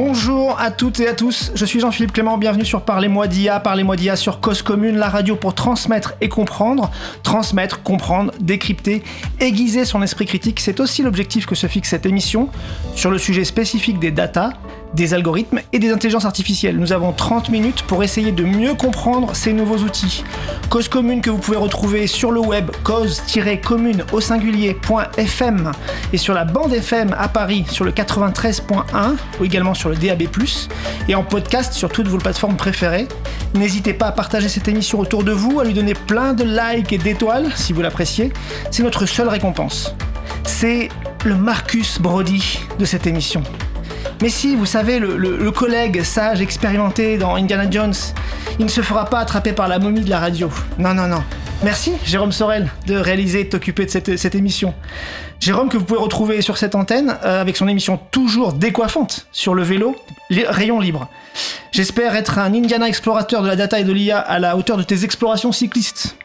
Bonjour à toutes et à tous, je suis Jean-Philippe Clément, bienvenue sur Parlez-moi d'IA, Parlez-moi d'IA sur Cause Commune, la radio pour transmettre et comprendre, transmettre, comprendre, décrypter, aiguiser son esprit critique, c'est aussi l'objectif que se fixe cette émission sur le sujet spécifique des data, des algorithmes et des intelligences artificielles. Nous avons 30 minutes pour essayer de mieux comprendre ces nouveaux outils. Cause commune que vous pouvez retrouver sur le web cause-commune au singulier.fm et sur la bande FM à Paris sur le 93.1 ou également sur le DAB+, et en podcast sur toutes vos plateformes préférées. N'hésitez pas à partager cette émission autour de vous, à lui donner plein de likes et d'étoiles si vous l'appréciez. C'est notre seule récompense. C'est le Marcus Brody de cette émission. Mais si, vous savez, le, collègue sage expérimenté dans Indiana Jones, il ne se fera pas attraper par la momie de la radio. Non, non, non. Merci, Jérôme Sorel, de réaliser et de t'occuper de cette, émission. Jérôme, que vous pouvez retrouver sur cette antenne, euh, avec son émission toujours décoiffante sur le vélo, rayon libre. J'espère être un Indiana explorateur de la data et de l'IA à la hauteur de tes explorations cyclistes.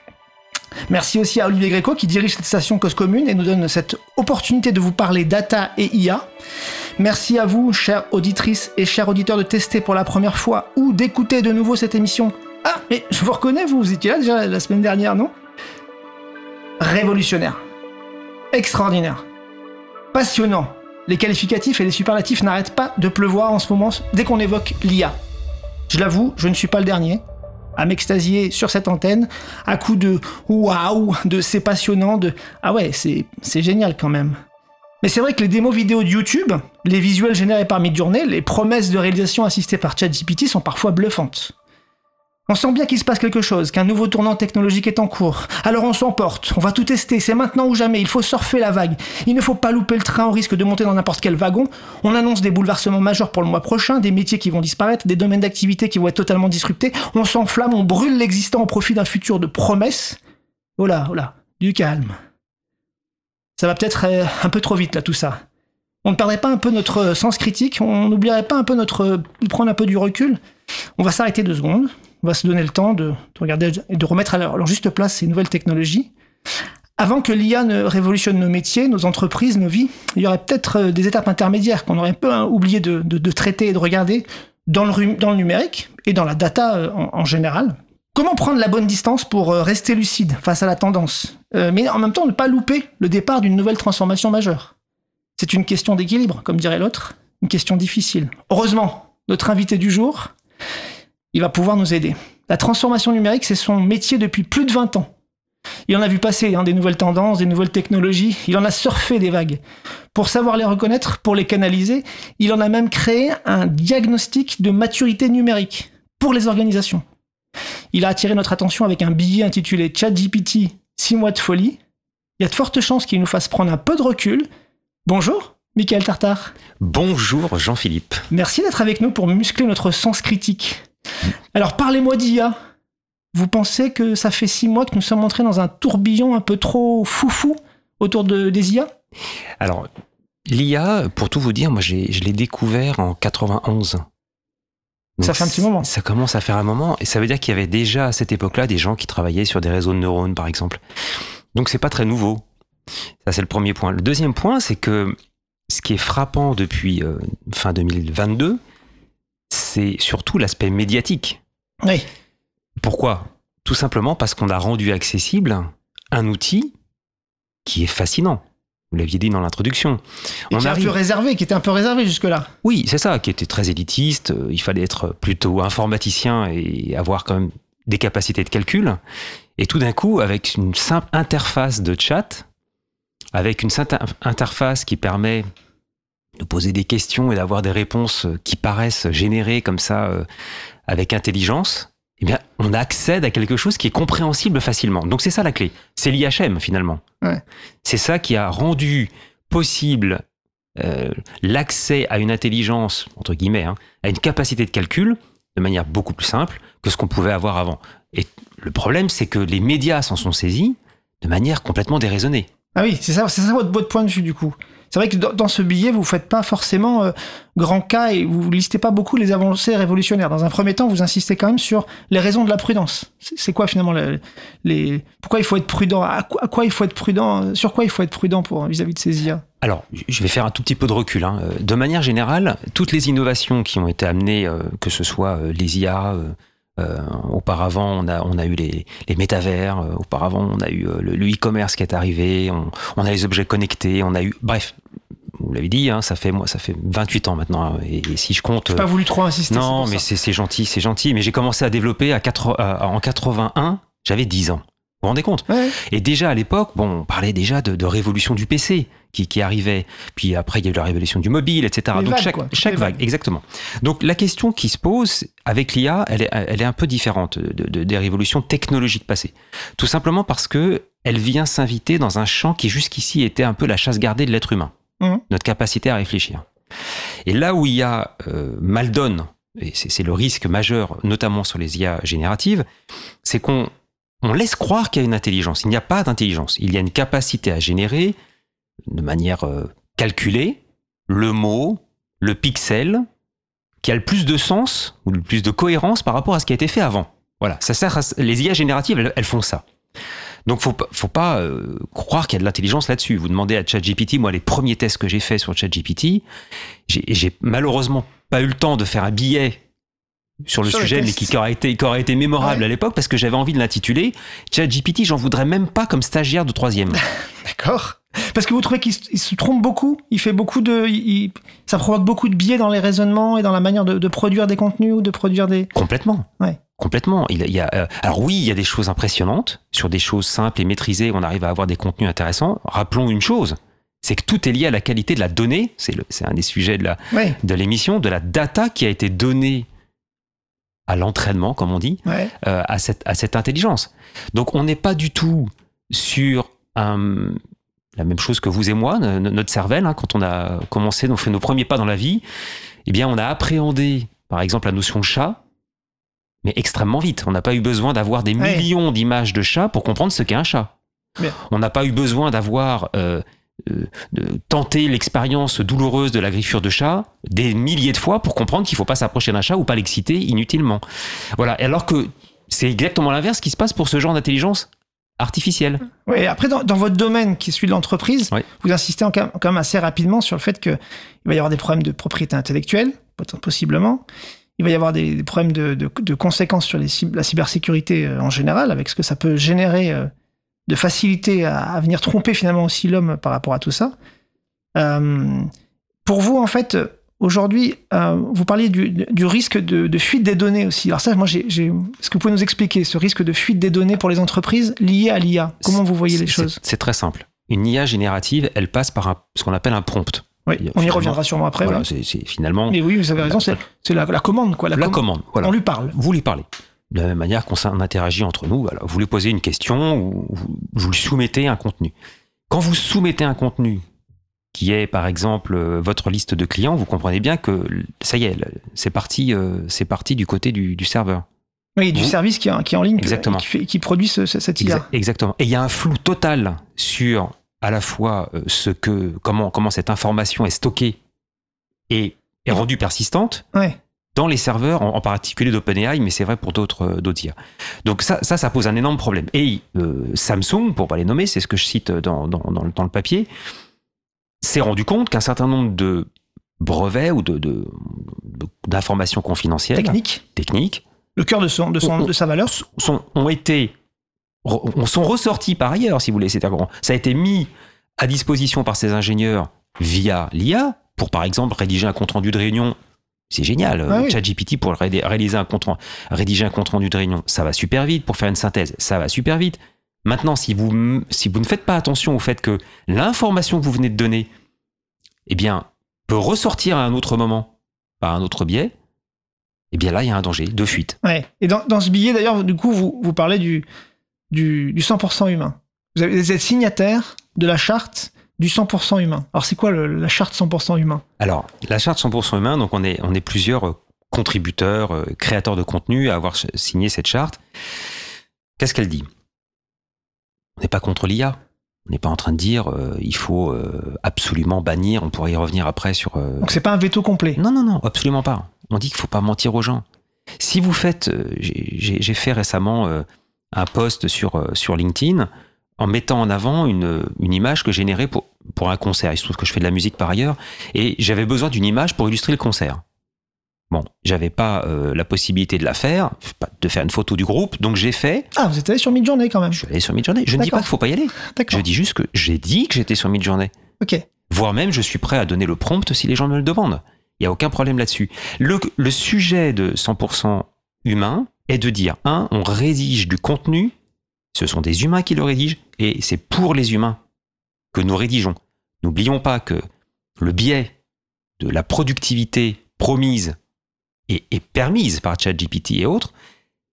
Merci aussi à Olivier Gréco qui dirige cette station Cause Commune et nous donne cette opportunité de vous parler data et IA. Merci à vous, chères auditrices et chers auditeurs, de tester pour la première fois ou d'écouter de nouveau cette émission. Ah, mais je vous reconnais, vous, vous étiez là déjà la semaine dernière, non? Révolutionnaire. Extraordinaire. Passionnant. Les qualificatifs et les superlatifs n'arrêtent pas de pleuvoir en ce moment dès qu'on évoque l'IA. Je l'avoue, je ne suis pas le dernier à m'extasier sur cette antenne à coup de waouh, de c'est passionnant, de ah ouais, c'est génial quand même. Mais c'est vrai que les démos vidéo de YouTube, les visuels générés par Midjourney, les promesses de réalisation assistées par ChatGPT sont parfois bluffantes. On sent bien qu'il se passe quelque chose, qu'un nouveau tournant technologique est en cours. Alors on s'emporte, on va tout tester, c'est maintenant ou jamais, il faut surfer la vague. Il ne faut pas louper le train au risque de monter dans n'importe quel wagon. On annonce des bouleversements majeurs pour le mois prochain, des métiers qui vont disparaître, des domaines d'activité qui vont être totalement disruptés. On s'enflamme, on brûle l'existant au profit d'un futur de promesses. Oh là, oh là, du calme. Ça va peut-être euh, un peu trop vite là tout ça. On ne perdrait pas un peu notre euh, sens critique, on n'oublierait pas un peu notre euh, prendre un peu du recul. On va s'arrêter deux secondes, on va se donner le temps de, regarder et de remettre à leur, juste place ces nouvelles technologies. Avant que l'IA ne révolutionne nos métiers, nos entreprises, nos vies, il y aurait peut-être des étapes intermédiaires qu'on aurait un peu hein, oublié de, traiter et de regarder dans le, dans le numérique et dans la data en général. Comment prendre la bonne distance pour euh, rester lucide face à la tendance, euh, mais en même temps ne pas louper le départ d'une nouvelle transformation majeure C'est une question d'équilibre, comme dirait l'autre, une question difficile. Heureusement, notre invité du jour, il va pouvoir nous aider. La transformation numérique, c'est son métier depuis plus de 20 ans. Il en a vu passer hein, des nouvelles tendances, des nouvelles technologies, il en a surfé des vagues. Pour savoir les reconnaître, pour les canaliser, il en a même créé un diagnostic de maturité numérique pour les organisations. Il a attiré notre attention avec un billet intitulé ChatGPT 6 mois de folie. Il y a de fortes chances qu'il nous fasse prendre un peu de recul. Bonjour, Michael Tartar. Bonjour, Jean-Philippe. Merci d'être avec nous pour muscler notre sens critique. Alors, parlez-moi d'IA. Vous pensez que ça fait six mois que nous sommes entrés dans un tourbillon un peu trop foufou autour de, des IA Alors, l'IA, pour tout vous dire, moi je l'ai découvert en 91 ça fait un petit moment. Ça commence à faire un moment, et ça veut dire qu'il y avait déjà à cette époque-là des gens qui travaillaient sur des réseaux de neurones, par exemple. Donc c'est pas très nouveau. Ça c'est le premier point. Le deuxième point, c'est que ce qui est frappant depuis euh, fin 2022, c'est surtout l'aspect médiatique. Oui. Pourquoi? Tout simplement parce qu'on a rendu accessible un outil qui est fascinant. Vous l'aviez dit dans l'introduction. On qui, arrive... réservé, qui était un peu réservé jusque-là. Oui, c'est ça, qui était très élitiste. Euh, il fallait être plutôt informaticien et avoir quand même des capacités de calcul. Et tout d'un coup, avec une simple interface de chat, avec une simple interface qui permet de poser des questions et d'avoir des réponses qui paraissent générées comme ça euh, avec intelligence, eh bien, on accède à quelque chose qui est compréhensible facilement. Donc c'est ça la clé. C'est l'IHM finalement. C'est ça qui a rendu possible euh, l'accès à une intelligence, entre guillemets, hein, à une capacité de calcul de manière beaucoup plus simple que ce qu'on pouvait avoir avant. Et le problème, c'est que les médias s'en sont saisis de manière complètement déraisonnée. Ah oui, c'est ça, c'est ça votre, votre point de vue du coup. C'est vrai que dans, ce billet, vous faites pas forcément euh, grand cas et vous listez pas beaucoup les avancées révolutionnaires. Dans un premier temps, vous insistez quand même sur les raisons de la prudence. C'est quoi finalement le- les pourquoi il faut être prudent? À quoi, il faut être prudent? Sur quoi il faut être prudent vis-à-vis de ces IA Alors, je vais faire un tout petit peu de recul. hein. De manière générale, toutes les innovations qui ont été amenées, euh, que ce soit euh, les IA, auparavant on a, on a eu les, les métavers, euh, auparavant on a eu euh, le e-commerce qui est arrivé, on, on a les objets connectés, on a eu... Bref, vous l'avez dit, hein, ça, fait, moi, ça fait 28 ans maintenant. hein, Et, et si je compte... J'ai pas voulu trop insister. Non, mais c'est gentil, c'est gentil. Mais j'ai commencé à développer à 4, à- en 81, j'avais 10 ans. Vous vous rendez compte Ouais. Et déjà à l'époque, bon, on parlait déjà de, de révolution du PC qui, qui arrivait. Puis après, il y a eu la révolution du mobile, etc. Les Donc vagues, chaque, chaque vague, vagues. exactement. Donc la question qui se pose avec l'IA, elle est, elle est un peu différente de- de- des révolutions technologiques passées. Tout simplement parce que elle vient s'inviter dans un champ qui jusqu'ici était un peu la chasse gardée de l'être humain, Mhm. notre capacité à réfléchir. Et là où IA euh, mal donne, et c'est le risque majeur, notamment sur les IA génératives, c'est qu'on on laisse croire qu'il y a une intelligence. Il n'y a pas d'intelligence. Il y a une capacité à générer de manière euh, calculée le mot, le pixel, qui a le plus de sens ou le plus de cohérence par rapport à ce qui a été fait avant. Voilà, ça sert les IA génératives, elles, font ça. Donc faut faut pas euh, croire qu'il y a de l'intelligence là-dessus. Vous demandez à ChatGPT, moi les premiers tests que j'ai faits sur ChatGPT, j'ai malheureusement pas eu le temps de faire un billet sur le Sur sujet, mais qui, qui aurait été, qui aurait été mémorable Ouais. à l'époque parce que j'avais envie de l'intituler. ChatGPT, j'en voudrais même pas comme stagiaire de troisième. D'accord. Parce que vous trouvez qu'il se, trompe beaucoup Il fait beaucoup de. il- ça provoque beaucoup de biais dans les raisonnements et dans la manière de, de produire des contenus ou de produire des. Complètement. Ouais. Complètement. Il, y a- euh, alors oui, il y a des choses impressionnantes sur des choses simples et maîtrisées. On arrive à avoir des contenus intéressants. Rappelons une chose, c'est que tout est lié à la qualité de la donnée. C'est un des sujets de la Ouais, de l'émission, de la data qui a été donnée à l'entraînement, comme on dit, ouais. euh, à, cette, à cette intelligence. Donc on n'est pas du tout sur un- la même chose que vous et moi, no- notre cervelle, hein, quand on a commencé, on fait nos premiers pas dans la vie, eh bien on a appréhendé, par exemple, la notion de chat, mais extrêmement vite. On n'a pas eu besoin d'avoir des Ouais. millions d'images de chats pour comprendre ce qu'est un chat. Bien. On n'a pas eu besoin d'avoir euh, de tenter l'expérience douloureuse de la griffure de chat des milliers de fois pour comprendre qu'il ne faut pas s'approcher d'un chat ou pas l'exciter inutilement. Voilà. Et alors que c'est exactement l'inverse qui se passe pour ce genre d'intelligence artificielle. Ouais, après, dans, dans votre domaine qui est celui de l'entreprise, vous insistez en- quand même assez rapidement sur le fait qu'il va y avoir des problèmes de propriété intellectuelle, possiblement. Il va y avoir des, des problèmes de, de- de conséquences sur les, la cybersécurité euh, en général, avec ce que ça peut générer euh, de facilité à, à venir tromper finalement aussi l'homme par rapport à tout ça. Euh, pour vous, en fait, aujourd'hui, euh, vous parliez du, du risque de, de fuite des données aussi. Alors ça, moi, j'ai, j'ai- est-ce que vous pouvez nous expliquer ce risque de fuite des données pour les entreprises lié à l'IA Comment vous voyez les choses? C'est très simple. Une IA générative, elle passe par un- ce qu'on appelle un prompt. Oui, on y reviendra sûrement après. Voilà, ouais. c'est c'est finalement Mais oui, vous avez raison, c'est, c'est la, la commande, quoi. La, la com- commande. Voilà. On lui parle. vous lui parlez. De la même manière qu'on interagit entre nous, vous lui posez une question ou vous, lui soumettez un contenu. Quand vous soumettez un contenu qui est par exemple euh, votre liste de clients, vous comprenez bien que ça y est, c'est parti, euh, c'est parti du côté du, du serveur. Oui, du Vous- service qui, est- qui est en ligne, Exactement. et qui, fait- qui produit ce- ce- cette IA. Exa- exactement. Et il y a un flou total sur à la fois euh, ce que comment comment cette information est stockée et est rendue persistante Ouais. Dans les serveurs, en, en particulier d'OpenAI, mais c'est vrai pour d'autres euh, d'autres IA. Donc ça, ça, ça pose un énorme problème. Et euh, Samsung, pour pas les nommer, c'est ce que je cite dans, dans, dans le- dans le papier, s'est rendu compte qu'un certain nombre de brevets ou de, de- de- d'informations confidentielles, Technique. techniques, Le cœur de, son, de, son, On- on- de sa valeur. sont, ont été re- sont ressortis par ailleurs, si vous voulez. C'est-à-dire ça a été mis à disposition par ces ingénieurs via l'IA pour, par exemple, rédiger un compte rendu de réunion. C'est génial. Ah oui. ChatGPT pour ré- réaliser un compte, rédiger un compte rendu de réunion, ça va super vite. Pour faire une synthèse, ça va super vite. Maintenant, si vous, m- si vous ne faites pas attention au fait que l'information que vous venez de donner, eh bien, peut ressortir à un autre moment par un autre biais, eh bien là, il y a un danger de fuite. Ouais. Et dans, dans ce billet, d'ailleurs, du coup, vous, vous parlez du, du, du 100% humain. Vous, avez, vous êtes signataire de la charte du 100% humain. Alors, c'est quoi le- la charte 100% humain? Alors, la charte 100% humain, donc on est, on est plusieurs euh, contributeurs, euh, créateurs de contenu à avoir signé cette charte. Qu'est-ce qu'elle dit? On n'est pas contre l'IA. On n'est pas en train de dire euh, il faut euh, absolument bannir. On pourrait y revenir après sur. euh, Donc c'est pas un veto complet? non, non, non, absolument pas. On dit qu'il faut pas mentir aux gens. Si vous faites, j'ai- fait récemment un post sur, sur LinkedIn en mettant en avant une, une image que j'ai générée pour, pour un concert. Il se trouve que je fais de la musique par ailleurs et j'avais besoin d'une image pour illustrer le concert. Bon, j'avais pas euh, la possibilité de la faire, de faire une photo du groupe, donc j'ai fait. Ah, vous êtes allé sur Midjourney quand même. Je suis allé sur Midjourney. Je ne dis pas qu'il faut pas y aller. Je dis juste que j'ai dit que j'étais sur Midjourney. Ok. Voire même, je suis prêt à donner le prompt si les gens me le demandent. Il n'y a aucun problème là-dessus. Le, le sujet de 100% humain est de dire, un, on rédige du contenu, ce sont des humains qui le rédigent, et c'est pour les humains que nous rédigeons. N'oublions pas que le biais de la productivité promise et, et permise par ChatGPT et autres,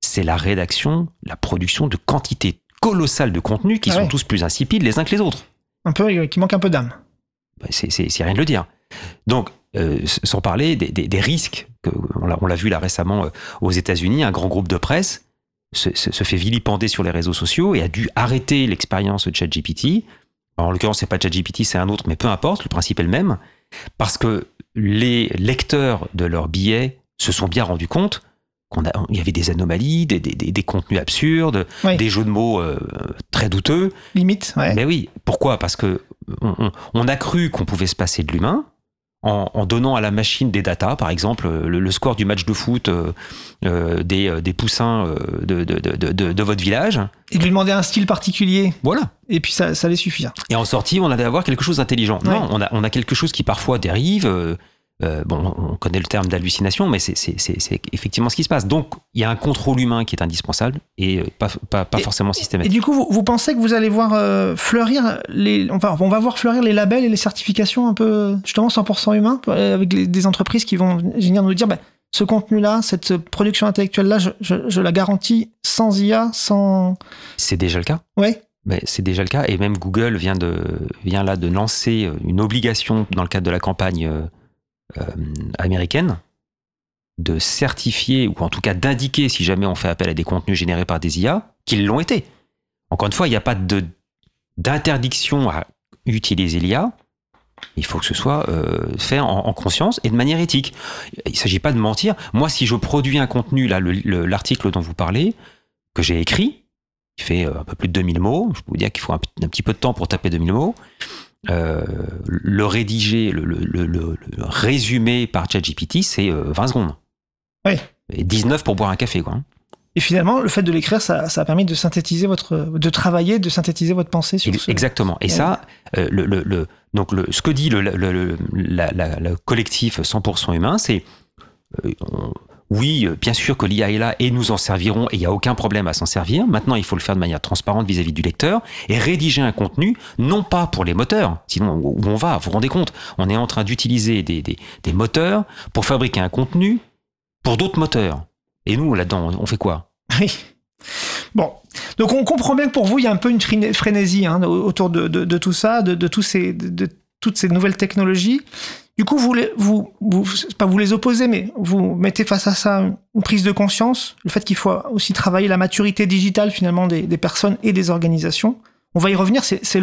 c'est la rédaction, la production de quantités colossales de contenus qui Ah sont tous plus insipides les uns que les autres. Un peu, euh, qui manque un peu d'âme. Bah, c'est rien de le dire. Donc, euh, sans parler des, des- des risques, que, on l'a- on l'a vu là récemment euh, aux États-Unis, un grand groupe de presse se, se- se fait vilipender sur les réseaux sociaux et a dû arrêter l'expérience de ChatGPT. En l'occurrence, c'est pas ChatGPT, c'est un autre, mais peu importe, le principe est le même, parce que les lecteurs de leurs billets se sont bien rendus compte qu'il y avait des anomalies, des, des- des- des contenus absurdes, Oui. des jeux de mots euh, très douteux. Limite, ouais. Mais oui, pourquoi? Parce que on, on- on a cru qu'on pouvait se passer de l'humain en, en donnant à la machine des datas, par exemple le, le score du match de foot euh, euh, des, euh, des poussins euh, de, de, de, de- de votre village. Et de lui demander un style particulier, Voilà. et puis ça, ça allait suffire. Et en sortie, on allait avoir quelque chose d'intelligent. Ouais. Non, on a, on a quelque chose qui parfois dérive. Euh, bon, on connaît le terme d'hallucination, mais c'est effectivement ce qui se passe. Donc, il y a un contrôle humain qui est indispensable et euh, pas, pas, pas Et- forcément Et systématique. du coup, vous, vous pensez que vous allez voir euh, fleurir les, enfin, on va voir fleurir les labels et les certifications un peu justement 100% humains avec les- des entreprises qui vont venir nous dire, bah, ce contenu-là, cette production intellectuelle-là, je, je- je la garantis sans IA, sans, C'est déjà le cas. ouais, Mais c'est déjà le cas. Et même Google vient, de, vient là de lancer une obligation dans le cadre de la campagne américaine de certifier, ou en tout cas d'indiquer si jamais on fait appel à des contenus générés par des IA, qu'ils l'ont été. Encore une fois, il n'y a pas d'interdiction à utiliser l'IA. Il faut que ce soit euh, fait en, en conscience et de manière éthique. Il ne s'agit pas de mentir. Moi, si je produis un contenu, là, le- le- l'article dont vous parlez, que j'ai écrit, qui fait euh, un peu plus de 2000 mots. Je peux vous dire qu'il faut un petit peu de temps pour taper 2000 mots. Euh, le rédiger, le, le, le, le- le résumer par ChatGPT, c'est euh, 20 secondes. Oui. Et 19 pour boire un café, quoi. hein. Et finalement, le fait de l'écrire, ça, ça a permis de synthétiser votre, de travailler, de synthétiser votre pensée sur ce. Exactement. Et Ouais. ça, euh, le, le, le- donc le, ce que dit le, le, le- la- la- le collectif 100% humain, c'est euh, oui, euh, bien sûr que l'IA est là et nous en servirons et il n'y a aucun problème à s'en servir. Maintenant, il faut le faire de manière transparente vis-à-vis du lecteur et rédiger un contenu, non pas pour les moteurs, sinon où on va, vous vous rendez compte, on est en train d'utiliser des, des, moteurs pour fabriquer un contenu pour d'autres moteurs. Et nous, là-dedans, on fait quoi? Oui. Bon, donc on comprend bien que pour vous, il y a un peu une fréné- frénésie hein, autour de, tout ça, de, ces, toutes ces nouvelles technologies. Du coup, vous, les, vous, pas opposez, mais vous mettez face à ça une prise de conscience, le fait qu'il faut aussi travailler la maturité digitale finalement des, personnes et des organisations. On va y revenir, c'est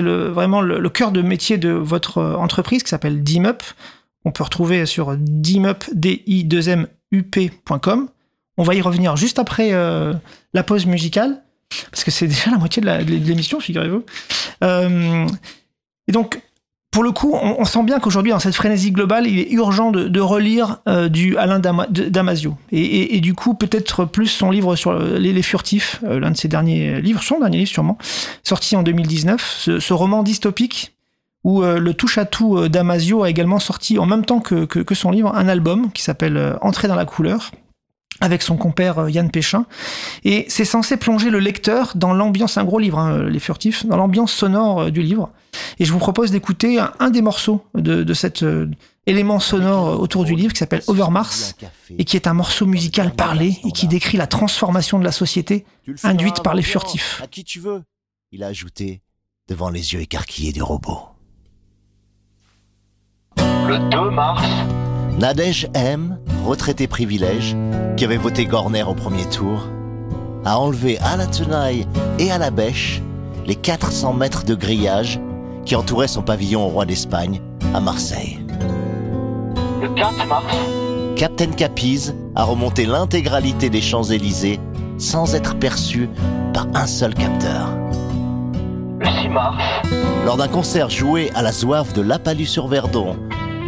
vraiment le, cœur de métier de votre euh, entreprise qui s'appelle DIMUP. On peut retrouver sur dimup, D-I-2-M-U-P.com. On va y revenir juste après euh, la pause musicale, parce que c'est déjà la moitié de l'émission, figurez-vous. Euh, et donc, pour le coup, on, sent bien qu'aujourd'hui, dans cette frénésie globale, il est urgent de, relire euh, du Alain Damasio. Et, du coup, peut-être plus son livre sur les, les furtifs, euh, l'un de ses derniers livres, son dernier livre sûrement, sorti en 2019, ce, ce roman dystopique où euh, le touche-à-tout euh, Damasio a également sorti en même temps que, que- son livre un album qui s'appelle euh, Entrer dans la couleur avec son compère euh, Yann Péchin. Et c'est censé plonger le lecteur dans l'ambiance, un gros livre, hein, Les Furtifs, dans l'ambiance sonore euh, du livre. Et je vous propose d'écouter un, un des morceaux de, de cet euh, élément sonore euh, autour du livre qui s'appelle Overmars et qui est un morceau musical parlé et qui décrit la transformation de la société induite par les furtifs. À qui tu veux, il a ajouté, devant les yeux écarquillés du robot. Le 2 mars, Nadège M, retraité privilège, qui avait voté Gorner au premier tour, a enlevé à la tenaille et à la bêche les 400 mètres de grillage qui entouraient son pavillon au roi d'Espagne, à Marseille. Le 4 mars, Captain Capiz a remonté l'intégralité des Champs-Élysées sans être perçu par un seul capteur. le 6 mars, Lors d'un concert joué à la Zouave de Lapalus-sur-Verdon,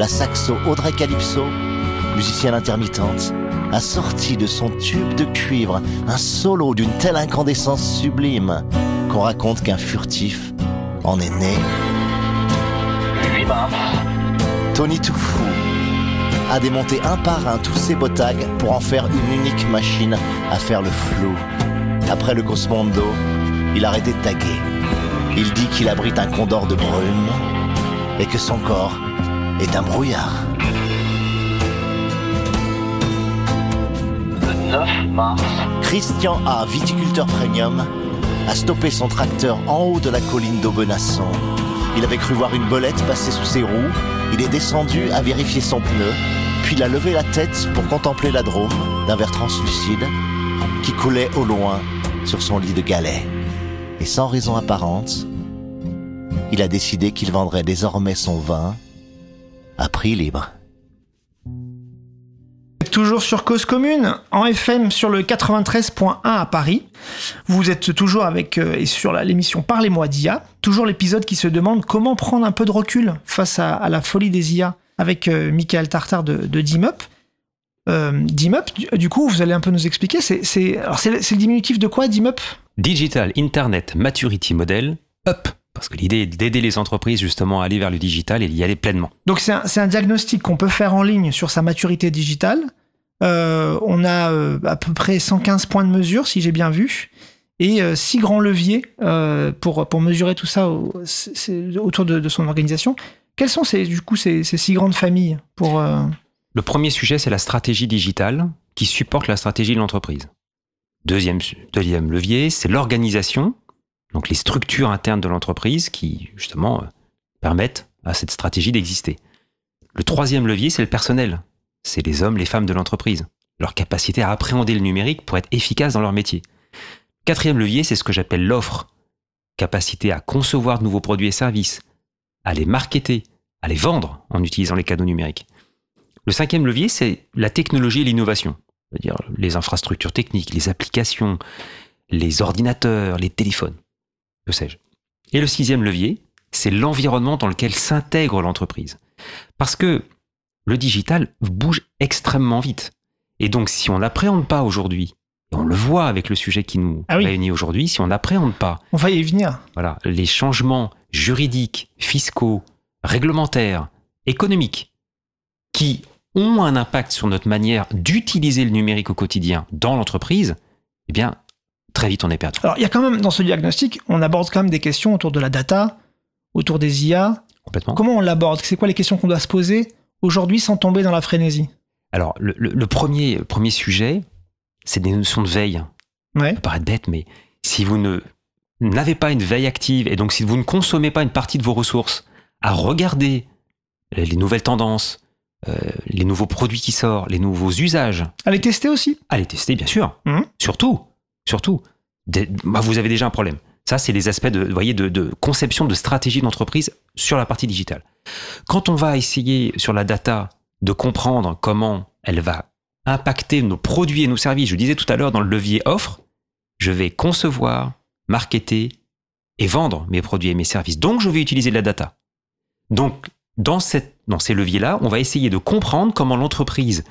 la saxo Audrey Calypso, musicienne intermittente, a sorti de son tube de cuivre un solo d'une telle incandescence sublime qu'on raconte qu'un furtif en est né. le 8 mars, Tony Toufou a démonté un par un tous ses botags pour en faire une unique machine à faire le flou. Après le Cosmondo, il a arrêté de taguer. Il dit qu'il abrite un condor de brume et que son corps est un brouillard. le 9 mars, Christian A, viticulteur premium, a stoppé son tracteur en haut de la colline d'Aubenasson. Il avait cru voir une belette passer sous ses roues. Il est descendu à vérifier son pneu, puis il a levé la tête pour contempler la Drôme d'un verre translucide qui coulait au loin sur son lit de galets. Et sans raison apparente, il a décidé qu'il vendrait désormais son vin à prix libre. Toujours sur Cause Commune, en FM sur le 93.1 à Paris. Vous êtes toujours avec, euh, et sur l'émission Parlez-moi d'IA, toujours l'épisode qui se demande comment prendre un peu de recul face à, à la folie des IA avec euh, Michael Tartar de, de DIMUP. Euh, DIMUP, du, du coup, vous allez un peu nous expliquer, c'est le diminutif de quoi DIMUP Digital Internet Maturity Model, UP. Parce que l'idée est d'aider les entreprises justement à aller vers le digital et d'y aller pleinement. Donc c'est un, diagnostic qu'on peut faire en ligne sur sa maturité digitale. Euh, on a euh, à peu près 115 points de mesure, si j'ai bien vu, et euh, six grands leviers euh, pour, pour mesurer tout ça au- autour de, de son organisation. Quelles sont ces, du coup ces, ces six grandes familles pour Le premier sujet, c'est la stratégie digitale qui supporte la stratégie de l'entreprise. Deuxième, deuxième levier, c'est l'organisation, donc les structures internes de l'entreprise qui, justement, euh, permettent à cette stratégie d'exister. Le troisième levier, c'est le personnel. C'est les hommes, les femmes de l'entreprise. Leur capacité à appréhender le numérique pour être efficace dans leur métier. Quatrième levier, c'est ce que j'appelle l'offre. Capacité à concevoir de nouveaux produits et services, à les marketer, à les vendre en utilisant les canaux numériques. Le cinquième levier, c'est la technologie et l'innovation. C'est-à-dire les infrastructures techniques, les applications, les ordinateurs, les téléphones, que sais-je. Et le sixième levier, c'est l'environnement dans lequel s'intègre l'entreprise. Parce que le digital bouge extrêmement vite. Et donc, si on n'appréhende pas aujourd'hui, et on le voit avec le sujet qui nous Ah oui. réunit aujourd'hui, si on n'appréhende pas On va y venir. voilà, les changements juridiques, fiscaux, réglementaires, économiques, qui ont un impact sur notre manière d'utiliser le numérique au quotidien dans l'entreprise, eh bien, très vite on est perdu. Alors il y a quand même dans ce diagnostic, on aborde quand même des questions autour de la data, autour des IA. Complètement. Comment on l'aborde? C'est quoi les questions qu'on doit se poser aujourd'hui sans tomber dans la frénésie? Alors, le, le- le premier, le premier sujet, c'est des notions de veille. Ouais. Ça peut paraître bête, mais si vous ne n'avez pas une veille active, et donc si vous ne consommez pas une partie de vos ressources à regarder les les nouvelles tendances, euh, les nouveaux produits qui sortent, les nouveaux usages, À les tester aussi À les tester, bien sûr. Mhm. Surtout, surtout. Bah, vous avez déjà un problème. Ça, c'est les aspects de, voyez, de conception de stratégie d'entreprise sur la partie digitale. Quand on va essayer sur la data de comprendre comment elle va impacter nos produits et nos services, je disais tout à l'heure dans le levier offre, je vais concevoir, marketer et vendre mes produits et mes services. Donc, je vais utiliser de la data. Donc, dans, cette, dans ces leviers-là, on va essayer de comprendre comment l'entreprise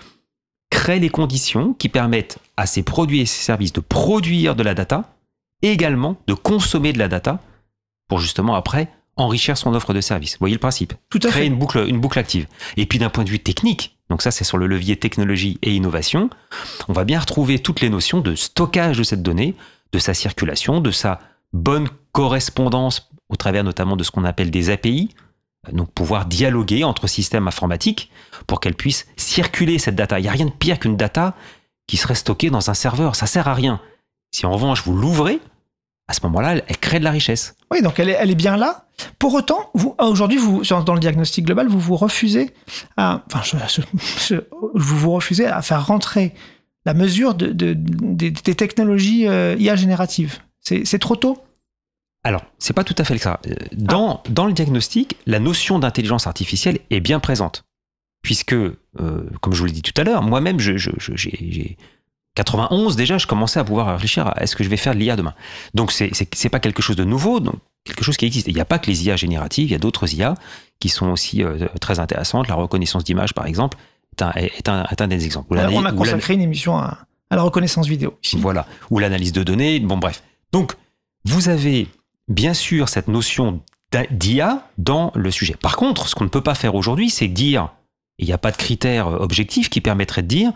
crée les conditions qui permettent à ses produits et ses services de produire de la data et également de consommer de la data pour justement après enrichir son offre de service. Vous voyez le principe Tout à Créer fait. une boucle, une boucle active. Et puis d'un point de vue technique, donc ça c'est sur le levier technologie et innovation, on va bien retrouver toutes les notions de stockage de cette donnée, de sa circulation, de sa bonne correspondance au travers notamment de ce qu'on appelle des API, donc pouvoir dialoguer entre systèmes informatiques pour qu'elle puisse circuler cette data. Il n'y a rien de pire qu'une data qui serait stockée dans un serveur, ça sert à rien. Si en revanche vous l'ouvrez, à ce moment-là, elle, crée de la richesse. Oui, donc elle est, bien là. Pour autant, ah, aujourd'hui, vous, dans le diagnostic global, vous vous refusez à, enfin, je- vous vous refusez à faire rentrer la mesure de, de- des, des technologies euh, IA génératives. C'est trop tôt Alors, c'est pas tout à fait ça. Euh, Dans, dans le diagnostic, la notion d'intelligence artificielle est bien présente. Puisque, euh, comme je vous l'ai dit tout à l'heure, moi-même, je, je- je- j'ai, j'ai 91 déjà, je commençais à pouvoir réfléchir à est-ce que je vais faire de l'IA demain. Donc, c'est, c'est pas quelque chose de nouveau, donc quelque chose qui existe. Il n'y a pas que les IA génératives, il y a d'autres IA qui sont aussi euh, très intéressantes. La reconnaissance d'image, par exemple, est un, est un, est un des exemples. Ou on a consacré une émission à, à la reconnaissance vidéo. ici. voilà. Ou l'analyse de données. Bon, bref. Donc, vous avez bien sûr cette notion d'IA dans le sujet. Par contre, ce qu'on ne peut pas faire aujourd'hui, c'est dire, il n'y a pas de critères euh, objectifs qui permettraient de dire,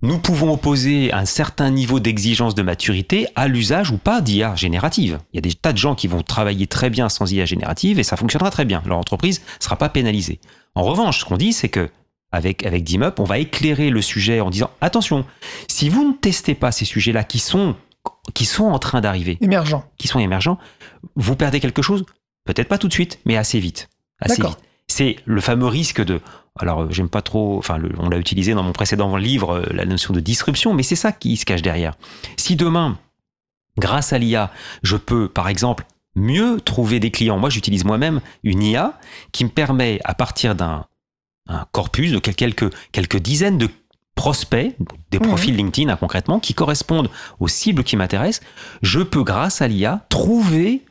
nous pouvons opposer un certain niveau d'exigence de maturité à l'usage ou pas d'IA générative. Il y a des tas de gens qui vont travailler très bien sans IA générative et ça fonctionnera très bien. Leur entreprise ne sera pas pénalisée. En revanche, ce qu'on dit, c'est que avec, avec on va éclairer le sujet en disant attention, si vous ne testez pas ces sujets-là qui sont, qui sont en train d'arriver, Émergent. qui sont émergents, vous perdez quelque chose, peut-être pas tout de suite, mais assez vite. Assez vite. C'est le fameux risque de. Alors, euh, j'aime pas trop. Enfin, le- on l'a utilisé dans mon précédent livre, euh, la notion de disruption, mais c'est ça qui se cache derrière. Si demain, grâce à l'IA, je peux, par exemple, mieux trouver des clients. Moi, j'utilise moi-même une IA qui me permet, à partir d'un un corpus de quel- quelques, quelques dizaines de prospects, des profils LinkedIn hein, concrètement, qui correspondent aux cibles qui m'intéressent, je peux, grâce à l'IA, trouver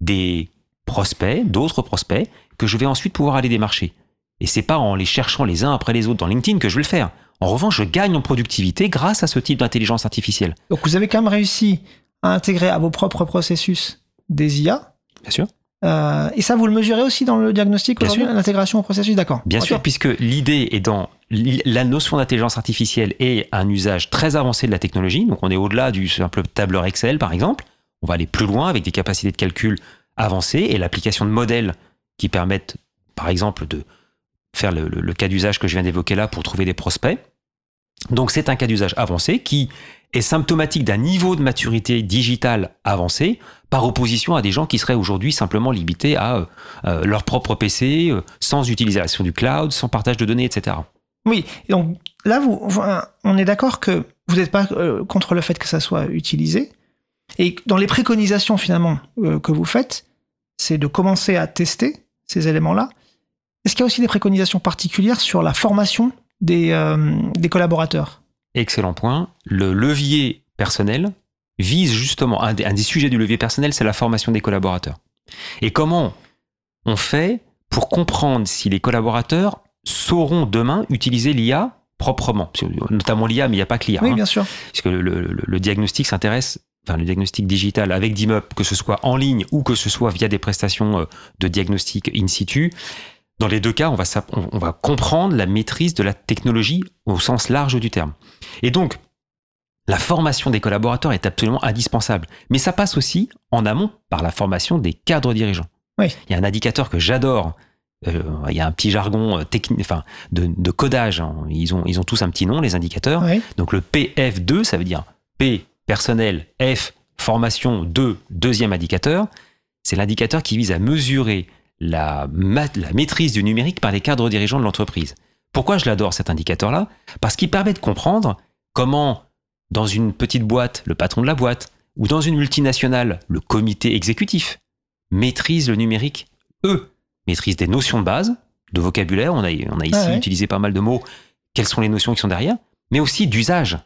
des prospects, d'autres prospects, que je vais ensuite pouvoir aller démarcher. Et c'est pas en les cherchant les uns après les autres dans LinkedIn que je vais le faire. En revanche, je gagne en productivité grâce à ce type d'intelligence artificielle. Donc vous avez quand même réussi à intégrer à vos propres processus des IA. Bien sûr. Euh, et ça, vous le mesurez aussi dans le diagnostic aujourd'hui, l'intégration au processus, d'accord. Bien sûr, puisque l'idée est dans la notion d'intelligence artificielle est un usage très avancé de la technologie. Donc, on est au-delà du simple tableur Excel, par exemple. On va aller plus loin avec des capacités de calcul avancées et l'application de modèles qui permettent, par exemple, de faire le, le- le cas d'usage que je viens d'évoquer là pour trouver des prospects. Donc, c'est un cas d'usage avancé qui est symptomatique d'un niveau de maturité digitale avancé par opposition à des gens qui seraient aujourd'hui simplement limités à euh, euh, leur propre PC, euh, sans utilisation du cloud, sans partage de données, etc. Oui, donc là, on est d'accord que vous n'êtes pas euh, contre le fait que ça soit utilisé. Et dans les préconisations finalement que vous faites, c'est de commencer à tester ces éléments-là. Est-ce qu'il y a aussi des préconisations particulières sur la formation des collaborateurs? Excellent point. Le levier personnel vise justement, un des, un des sujets du levier personnel, c'est la formation des collaborateurs. Et comment on fait pour comprendre si les collaborateurs sauront demain utiliser l'IA proprement, Parce que, notamment l'IA, mais il n'y a pas que l'IA. Oui, hein. bien sûr. puisque le, le- le diagnostic s'intéresse, enfin le diagnostic digital avec DIMUP, que ce soit en ligne ou que ce soit via des prestations euh, de diagnostic in situ, dans les deux cas, on va, on- comprendre la maîtrise de la technologie au sens large du terme. Et donc, la formation des collaborateurs est absolument indispensable. Mais ça passe aussi en amont par la formation des cadres dirigeants. Oui. Il y a un indicateur que j'adore. euh, il y a un petit jargon euh, technique, enfin, de, de codage. hein. Ils, ont, ils ont tous un petit nom, les indicateurs. Oui. Donc le PF2, ça veut dire P, personnel, F, formation, 2, deuxième indicateur. C'est l'indicateur qui vise à mesurer la, ma- la maîtrise du numérique par les cadres dirigeants de l'entreprise. Pourquoi je l'adore cet indicateur-là? Parce qu'il permet de comprendre comment, dans une petite boîte, le patron de la boîte, ou dans une multinationale, le comité exécutif, maîtrise le numérique, eux, maîtrisent des notions de base, de vocabulaire, on a, on a ici Ah ouais. utilisé pas mal de mots, quelles sont les notions qui sont derrière, mais aussi d'usage.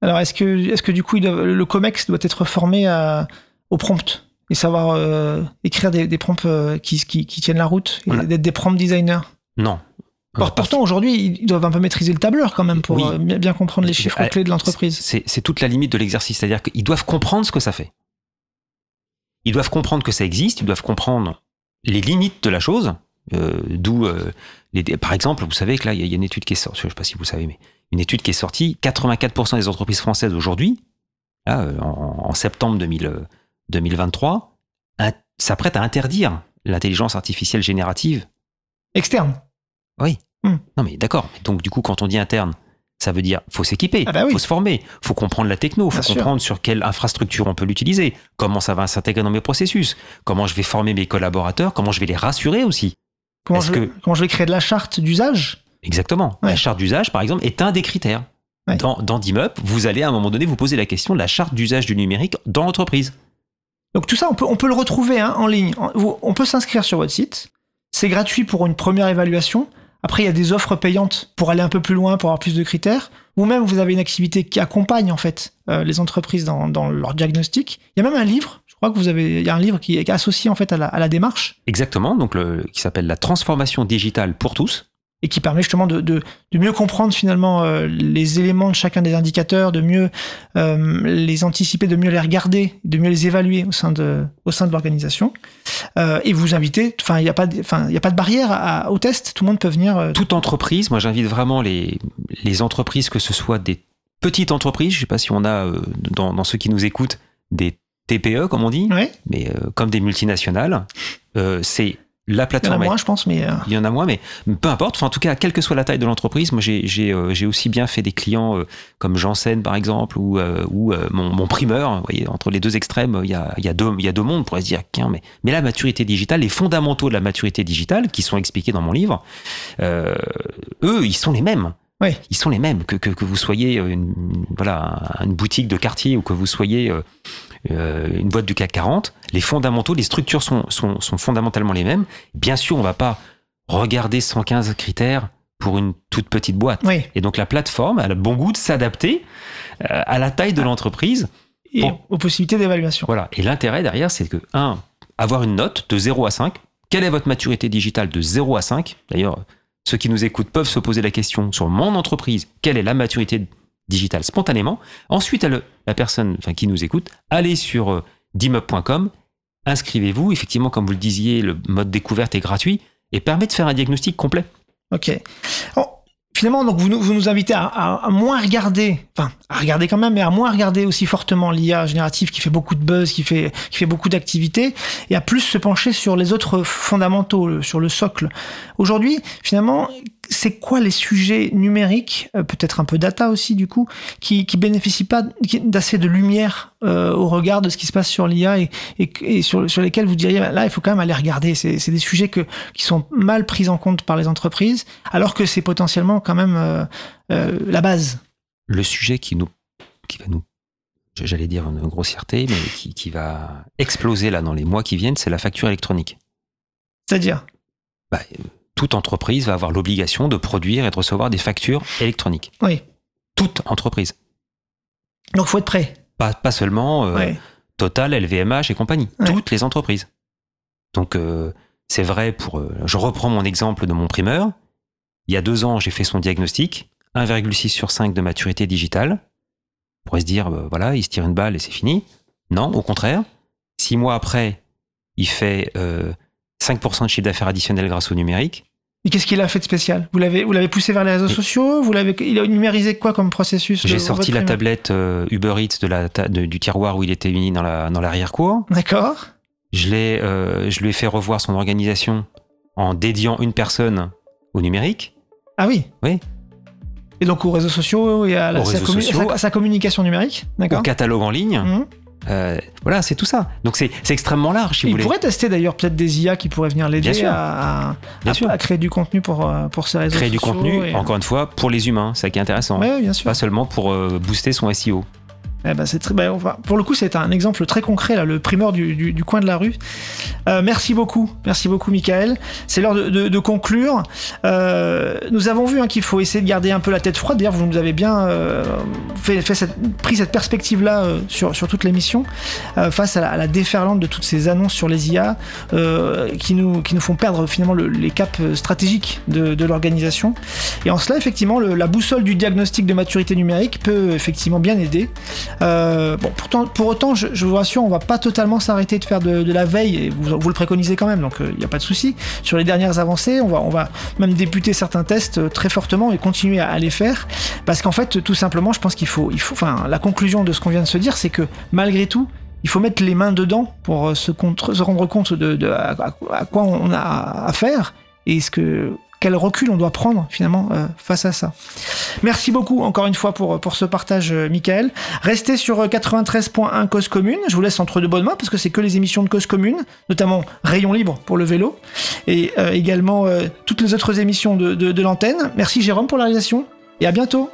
Alors, est-ce que, est-ce que du coup, doit- le COMEX doit être formé à, au prompt? Et savoir euh, écrire des, des prompts euh, qui, qui, qui tiennent la route et d'être des prompt designers Non. Or, Pourtant, aujourd'hui, ils doivent un peu maîtriser le tableur quand même pour Oui. euh, bien, comprendre les chiffres Ah, clés de l'entreprise. C'est toute la limite de l'exercice, c'est-à-dire qu'ils doivent comprendre ce que ça fait. Ils doivent comprendre que ça existe, ils doivent comprendre les limites de la chose, d'où, par exemple, vous savez que là, il y, a- il y a une étude qui est sortie, je ne sais pas si vous savez, mais une étude qui est sortie, 84% des entreprises françaises aujourd'hui, là, en, en septembre 2000, euh, 2023, un- s'apprêtent à interdire l'intelligence artificielle générative Externe. non mais d'accord. Donc du coup, quand on dit interne, ça veut dire faut s'équiper, Ah bah oui. faut se former, faut comprendre la techno, faut Bien sûr. comprendre sur quelle infrastructure on peut l'utiliser, comment ça va s'intégrer dans mes processus, comment je vais former mes collaborateurs, comment je vais les rassurer aussi. Comment je, vais- que- comment je vais créer de la charte d'usage? Exactement. Ouais. La charte d'usage, par exemple, est un des critères. Ouais. Dans, dans DIMUP, vous allez à un moment donné vous poser la question de la charte d'usage du numérique dans l'entreprise. Donc tout ça, on peut, le retrouver hein, en ligne. On peut s'inscrire sur votre site. C'est gratuit pour une première évaluation. Après, il y a des offres payantes pour aller un peu plus loin, pour avoir plus de critères. Ou même, vous avez une activité qui accompagne en fait euh, les entreprises dans, leur diagnostic. Il y a même un livre. Je crois que vous avez. Y a un livre qui est associé en fait à la, à la démarche Exactement, donc le, qui s'appelle la transformation digitale pour tous. Et qui permet justement de, de, de mieux comprendre finalement euh, les éléments de chacun des indicateurs, de mieux euh, les anticiper, de mieux les regarder, de mieux les évaluer au sein de, au sein de l'organisation. Euh, et vous invitez, enfin il n'y a pas, de- y a pas de barrière à- au test, tout le monde peut venir. Toute entreprise, moi j'invite vraiment les, les entreprises, que ce soit des petites entreprises, je ne sais pas si on a dans, dans ceux qui nous écoutent des TPE comme on dit, mais comme des multinationales, c'est la il y en a plateforme moins, je pense, mais euh, Il y en a moins, mais peu importe. Enfin, en tout cas, quelle que soit la taille de l'entreprise, moi j'ai euh, aussi bien fait des clients euh, comme Janssen par exemple ou ou mon, mon primeur. Vous voyez, entre les deux extrêmes, il y a il y a deux il y a deux mondes. On pourrait se dire, mais mais la maturité digitale, les fondamentaux de la maturité digitale qui sont expliqués dans mon livre, eux, ils sont les mêmes. Oui. Ils sont les mêmes que, que, que vous soyez une, voilà, une boutique de quartier ou que vous soyez une boîte du CAC 40. Les fondamentaux, les structures sont, sont, sont fondamentalement les mêmes. Bien sûr, on va pas regarder 115 critères pour une toute petite boîte. oui. Et donc la plateforme a le bon goût de s'adapter euh, à la taille de l'entreprise. Et Bon. aux possibilités d'évaluation. Voilà. Et l'intérêt derrière, c'est que, un, avoir une note de 0 à 5. Quelle est votre maturité digitale de 0 à 5 D'ailleurs, ceux qui nous écoutent peuvent se poser la question sur mon entreprise, quelle est la maturité spontanément. Ensuite, elle- la personne qui nous écoute, allez sur euh, inscrivez-vous. Effectivement, comme vous le disiez, le mode découverte est gratuit et permet de faire un diagnostic complet. Ok. Alors, finalement, donc vous nous, invitez à, moins regarder, enfin à regarder quand même, mais à moins regarder aussi fortement l'IA générative qui fait beaucoup de buzz, qui fait qui fait beaucoup d'activités, et à plus se pencher sur les autres fondamentaux, sur le socle. Aujourd'hui, finalement, c'est quoi les sujets numériques, euh, peut-être un peu data aussi du coup, qui qui bénéficient pas d'assez de lumière euh, au regard de ce qui se passe sur l'IA et, et, et sur, sur lesquels vous diriez là il faut quand même aller regarder. C'est c'est des sujets que qui sont mal pris en compte par les entreprises, alors que c'est potentiellement quand même euh, euh, la base. Le sujet qui nous, qui va nous, j'allais dire une grossièreté, mais qui, qui va exploser là dans les mois qui viennent, c'est la facture électronique. C'est-à-dire? Bah, toute entreprise va avoir l'obligation de produire et de recevoir des factures électroniques. Oui. Toute entreprise. Donc faut être prêt. Pas, pas seulement euh, Ouais. Total, LVMH et compagnie. Ouais. Toutes les entreprises. Donc, euh, c'est vrai pour. euh, je reprends mon exemple de mon primeur. Il y a deux ans, j'ai fait son diagnostic. 1,6 sur 5 de maturité digitale. On pourrait se dire, voilà, il se tire une balle et c'est fini. Non, au contraire. Six mois après, il fait 5% de chiffre d'affaires additionnel grâce au numérique. Et qu'est-ce qu'il a fait de spécial? Vous l'avez vous l'avez poussé vers les réseaux sociaux? Vous l'avez il a numérisé quoi comme processus J'ai sorti la tablette euh, Uber Eats de la ta- de- du tiroir où il était mis dans la- dans l'arrière-cour. D'accord. Je, l'ai, euh, je lui ai fait revoir son organisation en dédiant une personne au numérique. Ah oui? Oui. Et donc aux réseaux sociaux et à, la- sa, réseaux commu- sociaux. sa- sa communication numérique? au catalogue en ligne. Mhm. Euh, voilà, c'est tout ça. Donc c'est, extrêmement large, si vous Il voulez. pourrait tester d'ailleurs peut-être des IA qui pourraient venir l'aider à, à- créer du contenu pour, euh, pour ses réseaux Créer du contenu, et- encore une fois, pour les humains. C'est ça qui est intéressant. Ouais, bien sûr. Pas seulement pour euh, booster son SEO. Eh ben, c'est très, ben, pour le coup, c'est un exemple très concret, là, le primeur du, coin de la rue. Euh, merci beaucoup, merci beaucoup, Michael. C'est l'heure de, de- de conclure. Euh, nous avons vu hein, qu'il faut essayer de garder un peu la tête froide. D'ailleurs, vous nous avez bien euh, fait, fait cette- pris cette perspective-là euh, sur, sur toute l'émission, euh, face à la, à la déferlante de toutes ces annonces sur les IA euh, qui, nous, qui nous font perdre finalement le- les caps stratégiques de, de l'organisation. Et en cela, effectivement, le- la boussole du diagnostic de maturité numérique peut effectivement bien aider. Euh, bon, pourtant, pour autant, je, vous rassure, on va pas totalement s'arrêter de faire de, la veille, et vous, vous le préconisez quand même, donc il n'y a pas de souci. Sur les dernières avancées, on va, on va même débuter certains tests euh, très fortement et continuer à, à les faire, parce qu'en fait, tout simplement, je pense qu'il faut, il faut, enfin, la conclusion de ce qu'on vient de se dire, c'est que malgré tout, il faut mettre les mains dedans pour euh, se, rendre compte de, à, à- à quoi on a affaire et ce que quel recul on doit prendre finalement euh, face à ça. Merci beaucoup encore une fois pour, ce partage, euh, Michael. Restez sur euh, 93.1 Cause Commune. Je vous laisse entre de bonnes mains parce que c'est que les émissions de Cause Commune, notamment Rayon Libre pour le vélo et euh, également euh, toutes les autres émissions de, de, de l'antenne. Merci Jérôme pour la réalisation et à bientôt.